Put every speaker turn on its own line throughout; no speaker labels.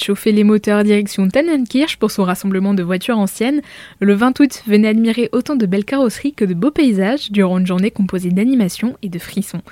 chauffer les moteurs direction Tannenkirch pour son rassemblement de voitures anciennes. Le 20 août, venez admirer autant de belles carrosseries que de beaux paysages durant une journée composée d'animation et de frissons.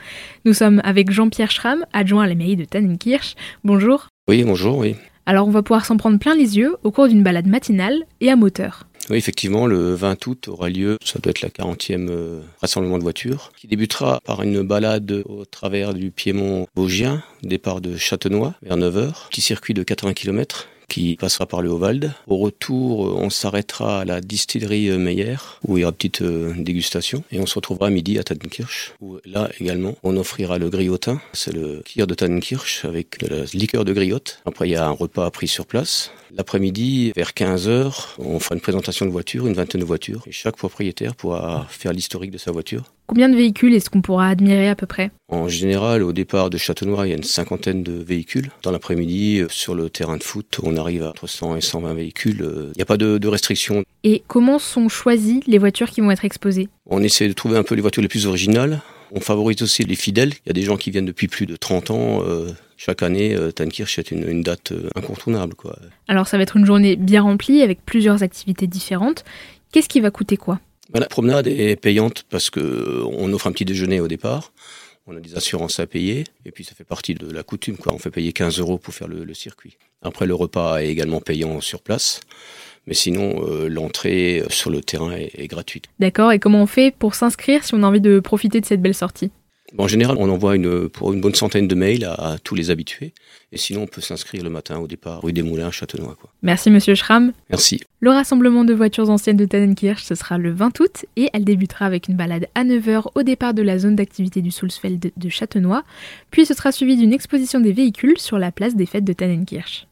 Nous sommes avec Jean-Pierre Schramm, adjoint à la de Tannenkirch. Bonjour.
Oui, bonjour, oui.
Alors on va pouvoir s'en prendre plein les yeux au cours d'une balade matinale et à moteur.
Oui, effectivement, le 20 août aura lieu, ça doit être la 40e euh, rassemblement de voitures, qui débutera par une balade au travers du Piémont Vosgien, départ de Châtenois vers 9h, petit circuit de 80 km qui passera par le Hauwald. Au retour, on s'arrêtera à la distillerie Meyer, où il y aura une petite euh, dégustation. Et on se retrouvera à midi à Tannenkirch, où là également, on offrira le griotin. C'est le kir de Tannenkirch avec de la liqueur de griotte. Après, il y a un repas pris sur place. L'après-midi, vers 15h, on fera une présentation de voitures, une vingtaine de voitures. Et chaque propriétaire pourra faire l'historique de sa voiture.
Combien de véhicules est-ce qu'on pourra admirer à peu près?
En général, au départ de Châtenois, il y a une cinquantaine de véhicules. Dans l'après-midi, euh, sur le terrain de foot, on arrive à entre 100 et 120 véhicules. Euh, il n'y a pas de, de restrictions.
Et comment sont choisies les voitures qui vont être exposées?
On essaie de trouver un peu les voitures les plus originales. On favorise aussi les fidèles. Il y a des gens qui viennent depuis plus de 30 ans. Euh, chaque année, euh, Tannkirch est une, une date euh, incontournable. Quoi.
Alors ça va être une journée bien remplie avec plusieurs activités différentes. Qu'est-ce qui va coûter quoi?
Ben, la promenade est payante parce que euh, on offre un petit déjeuner au départ. On a des assurances à payer et puis ça fait partie de la coutume. Quoi. On fait payer 15 euros pour faire le, le circuit. Après, le repas est également payant sur place. Mais sinon, euh, l'entrée sur le terrain est, est gratuite.
D'accord, et comment on fait pour s'inscrire si on a envie de profiter de cette belle sortie?
En général, on envoie une, pour une bonne centaine de mails à, à tous les habitués. Et sinon, on peut s'inscrire le matin au départ, rue des Moulins, Châtenois. Quoi.
Merci Monsieur Schramm.
Merci.
Le rassemblement de voitures anciennes de Tannenkirch, ce sera le 20 août et elle débutera avec une balade à 9h au départ de la zone d'activité du Soulsfeld de Châtenois. Puis ce sera suivi d'une exposition des véhicules sur la place des fêtes de Tannenkirch.